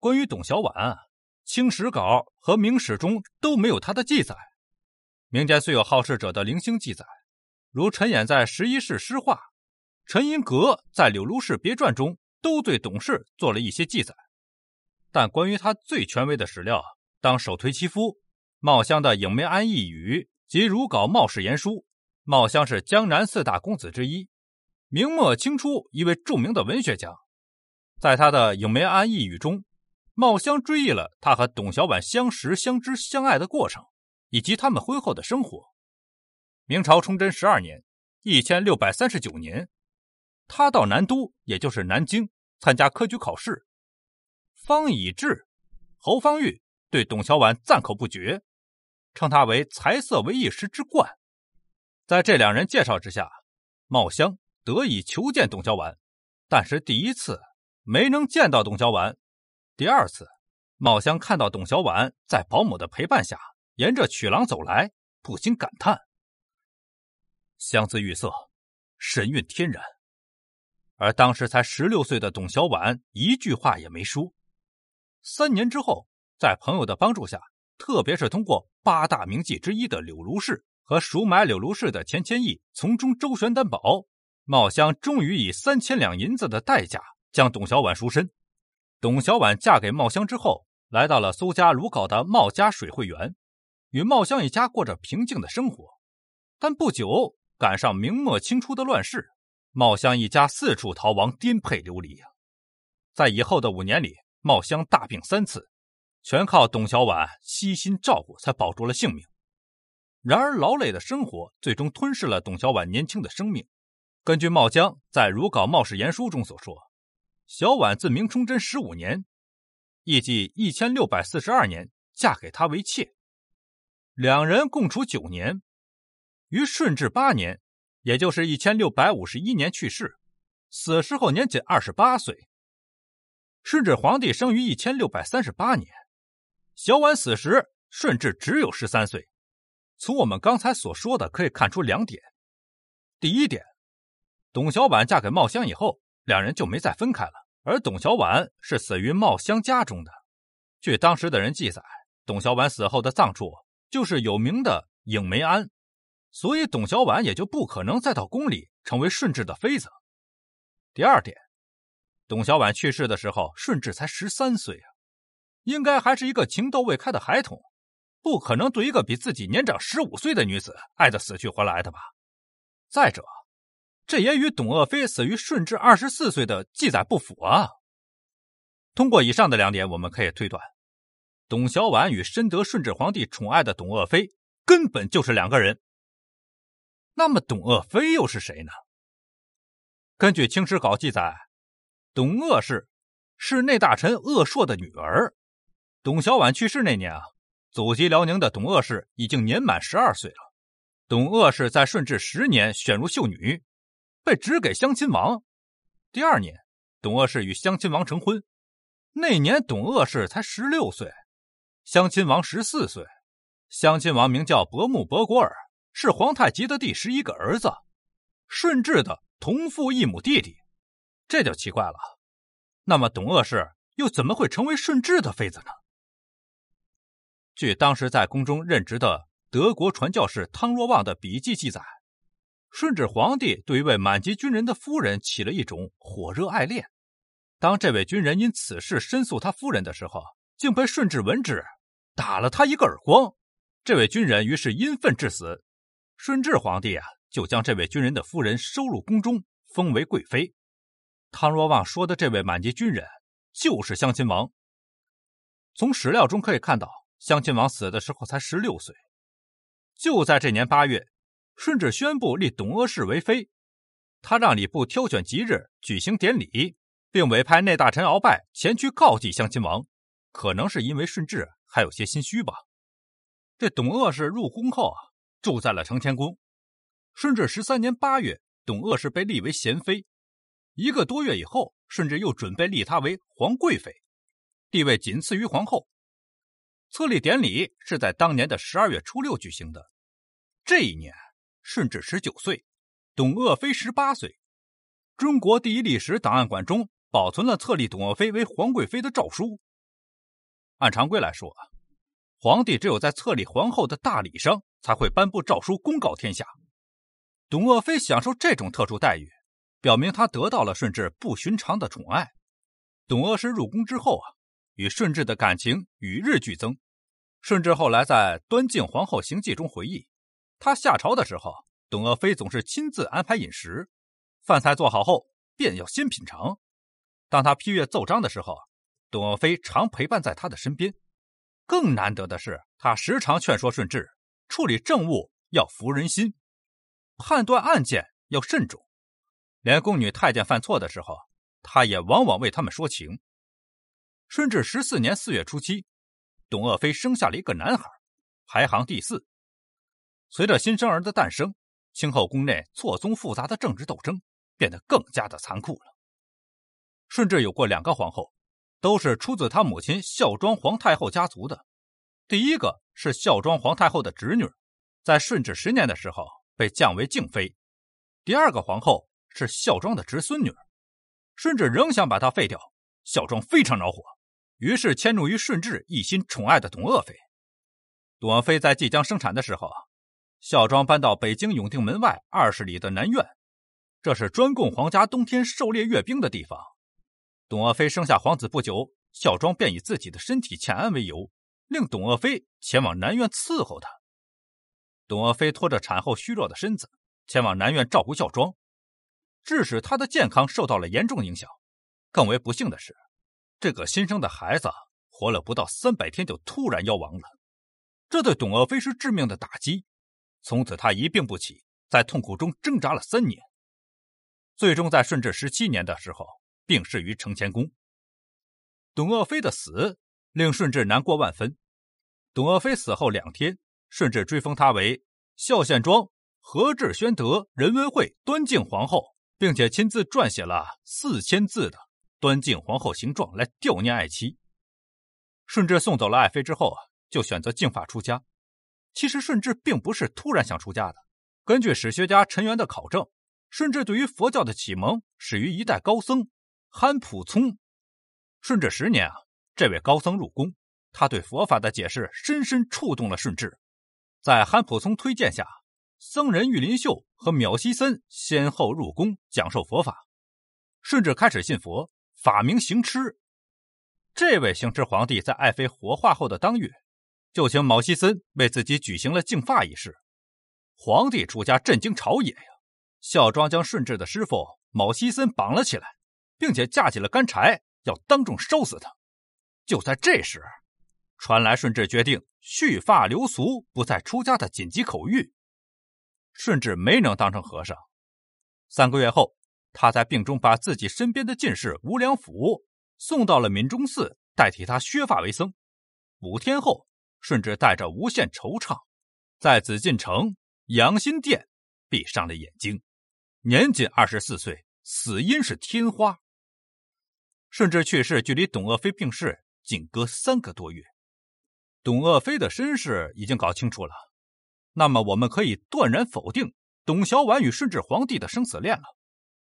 关于董小宛，《清史稿》和《明史》中都没有他的记载。民间虽有好事者的零星记载，如陈演在《十一世诗话》，陈寅恪在《柳如是别传》中都对董氏做了一些记载。但关于他最权威的史料，当首推其夫茂乡的《影梅庵一语》及如稿茂氏言书。茂乡是江南四大公子之一，明末清初一位著名的文学家。在他的《影梅庵一语》中，茂香追忆了他和董小宛相识、相知、相爱的过程，以及他们婚后的生活。明朝崇祯十二年（一千六百三十九年），他到南都，也就是南京，参加科举考试。方以智、侯方域对董小宛赞口不绝，称他为才色为一时之冠。在这两人介绍之下，茂香得以求见董小宛，但是第一次没能见到董小宛。第二次，茂香看到董小宛在保姆的陪伴下沿着曲廊走来，不禁感叹：“香姿玉色，神韵天然。”而当时才十六岁的董小宛一句话也没说。三年之后，在朋友的帮助下，特别是通过八大名妓之一的柳如是和赎买柳如是的钱谦益从中周旋担保，茂香终于以三千两银子的代价将董小宛赎身。董小宛嫁给茂香之后，来到了苏家如皋的茂家水会园，与茂香一家过着平静的生活。但不久赶上明末清初的乱世，茂香一家四处逃亡，颠沛流离在以后的五年里。茂香大病三次，全靠董小宛悉心照顾才保住了性命。然而，劳累的生活最终吞噬了董小宛年轻的生命。根据茂江在《如稿茂氏言书》中所说，小婉自明崇祯十五年（亦即一千六百四十二年）嫁给他为妾，两人共处九年，于顺治八年（也就是一千六百五十一年）去世，死时候年仅二十八岁。顺治皇帝生于一千六百三十八年，小婉死时，顺治只有十三岁。从我们刚才所说的可以看出两点：第一点，董小宛嫁给茂香以后，两人就没再分开了，而董小宛是死于茂香家中的。据当时的人记载，董小宛死后的葬处就是有名的影梅庵，所以董小宛也就不可能再到宫里成为顺治的妃子。第二点。董小宛去世的时候，顺治才十三岁啊，应该还是一个情窦未开的孩童，不可能对一个比自己年长十五岁的女子爱得死去活来的吧？再者，这也与董鄂妃死于顺治二十四岁的记载不符啊。通过以上的两点，我们可以推断，董小宛与深得顺治皇帝宠爱的董鄂妃根本就是两个人。那么，董鄂妃又是谁呢？根据《清史稿》记载。董鄂氏是内大臣鄂硕的女儿。董小宛去世那年啊，祖籍辽宁的董鄂氏已经年满十二岁了。董鄂氏在顺治十年选入秀女，被指给襄亲王。第二年，董鄂氏与襄亲王成婚。那年，董鄂氏才十六岁，襄亲王十四岁。襄亲王名叫伯木伯果尔，是皇太极的第十一个儿子，顺治的同父异母弟弟。这就奇怪了，那么董鄂氏又怎么会成为顺治的妃子呢？据当时在宫中任职的德国传教士汤若望的笔记记载，顺治皇帝对一位满级军人的夫人起了一种火热爱恋。当这位军人因此事申诉他夫人的时候，竟被顺治闻之，打了他一个耳光。这位军人于是因愤致死。顺治皇帝啊，就将这位军人的夫人收入宫中，封为贵妃。汤若望说的这位满级军人就是襄亲王。从史料中可以看到，襄亲王死的时候才十六岁。就在这年八月，顺治宣布立董鄂氏为妃，他让礼部挑选吉日举行典礼，并委派内大臣鳌拜前去告祭襄亲王。可能是因为顺治还有些心虚吧。这董鄂氏入宫后啊，住在了承乾宫。顺治十三年八月，董鄂氏被立为贤妃。一个多月以后，顺治又准备立她为皇贵妃，地位仅次于皇后。册立典礼是在当年的十二月初六举行的。这一年，顺治十九岁，董鄂妃十八岁。中国第一历史档案馆中保存了册立董鄂妃为皇贵妃的诏书，按常规来说，皇帝只有在册立皇后的大礼上才会颁布诏书公告天下。董鄂妃享受这种特殊待遇，表明她得到了顺治不寻常的宠爱。董鄂氏入宫之后啊，与顺治的感情与日俱增。顺治后来在《端敬皇后行记》中回忆，他下朝的时候，董鄂妃总是亲自安排饮食，饭菜做好后便要先品尝。当他批阅奏章的时候，董鄂妃常陪伴在他的身边。更难得的是，他时常劝说顺治处理政务要服人心，判断案件要慎重。连宫女太监犯错的时候，他也往往为他们说情。顺治十四年四月初七。董鄂妃生下了一个男孩，排行第四。随着新生儿的诞生，清后宫内错综复杂的政治斗争变得更加的残酷了。顺治有过两个皇后，都是出自他母亲孝庄皇太后家族的。第一个是孝庄皇太后的侄女，在顺治十年的时候被降为静妃；第二个皇后是孝庄的侄孙女，顺治仍想把她废掉，孝庄非常恼火。于是迁怒于顺治一心宠爱的董鄂妃。董鄂妃在即将生产的时候，孝庄搬到北京永定门外二十里的南苑，这是专供皇家冬天狩猎阅兵的地方。董鄂妃生下皇子不久，孝庄便以自己的身体欠安为由，令董鄂妃前往南苑伺候他。董鄂妃拖着产后虚弱的身子前往南苑照顾孝庄，致使她的健康受到了严重影响。更为不幸的是。这个新生的孩子活了不到三百天就突然夭亡了，这对董鄂妃是致命的打击。从此她一病不起，在痛苦中挣扎了三年，最终在顺治十七年的时候病逝于承乾宫。董鄂妃的死令顺治难过万分。董鄂妃死后两天，顺治追封她为孝献庄和治宣德仁文惠端敬皇后，并且亲自撰写了四千字的。端敬皇后形状来悼念爱妻。顺治送走了爱妃之后啊，就选择净发出家。其实顺治并不是突然想出家的。根据史学家陈元的考证，顺治对于佛教的启蒙始于一代高僧憨普聪。顺治十年啊，这位高僧入宫，他对佛法的解释深深触动了顺治。在憨普聪推荐下，僧人玉林秀和妙西森先后入宫讲授佛法。顺治开始信佛。法名行痴，这位行痴皇帝在爱妃火化后的当月，就请毛西森为自己举行了净发仪式。皇帝出家震惊朝野呀！孝庄将顺治的师傅毛西森绑了起来，并且架起了干柴，要当众烧死他。就在这时，传来顺治决定蓄发留俗、不再出家的紧急口谕。顺治没能当成和尚。三个月后。他在病中把自己身边的进士吴良辅送到了闽中寺，代替他削发为僧。五天后，顺治带着无限惆怅，在紫禁城养心殿闭上了眼睛，年仅二十四岁，死因是天花。顺治去世距离董鄂妃病逝仅隔三个多月，董鄂妃的身世已经搞清楚了，那么我们可以断然否定董小宛与顺治皇帝的生死恋了。